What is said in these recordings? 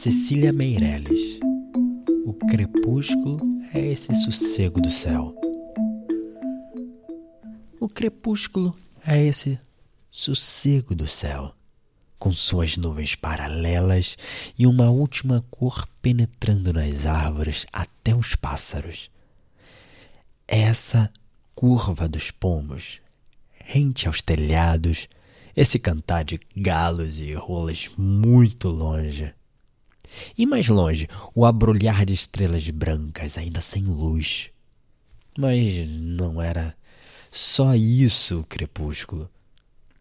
Cecília Meirelles. O crepúsculo é esse sossego do céu. O crepúsculo é esse sossego do céu, com suas nuvens paralelas e uma última cor penetrando nas árvores até os pássaros. Essa curva dos pomos, rente aos telhados, esse cantar de galos e rolas muito longe. E mais longe, o abrolhar de estrelas brancas, ainda sem luz. Mas não era só isso crepúsculo.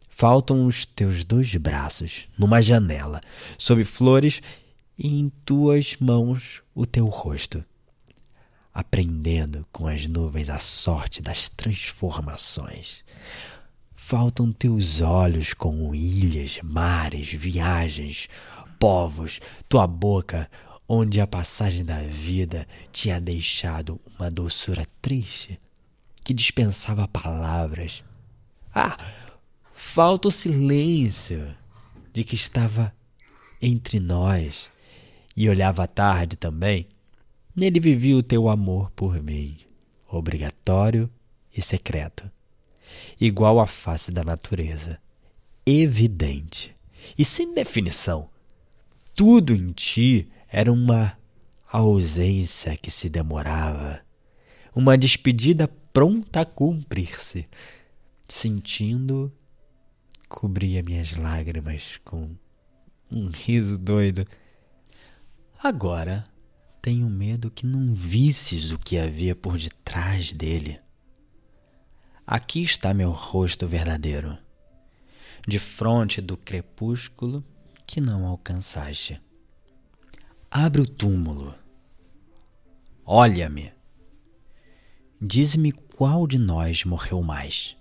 Faltam os teus dois braços numa janela, sob flores, e em tuas mãos o teu rosto, aprendendo com as nuvens a sorte das transformações. Faltam teus olhos com ilhas, mares, viagens, povos, tua boca, onde a passagem da vida tinha deixado uma doçura triste que dispensava palavras. Ah, falta o silêncio de que estava entre nós e olhava tarde também. Nele vivia o teu amor por mim, obrigatório e secreto, igual à face da natureza, evidente e sem definição. Tudo em ti era uma ausência que se demorava, uma despedida pronta a cumprir-se. Sentindo, cobria minhas lágrimas com um riso doido. Agora tenho medo que não visses o que havia por detrás dele. Aqui está meu rosto verdadeiro, de frente do crepúsculo que não alcançaste. Abre o túmulo. Olha-me. Diz-me qual de nós morreu mais.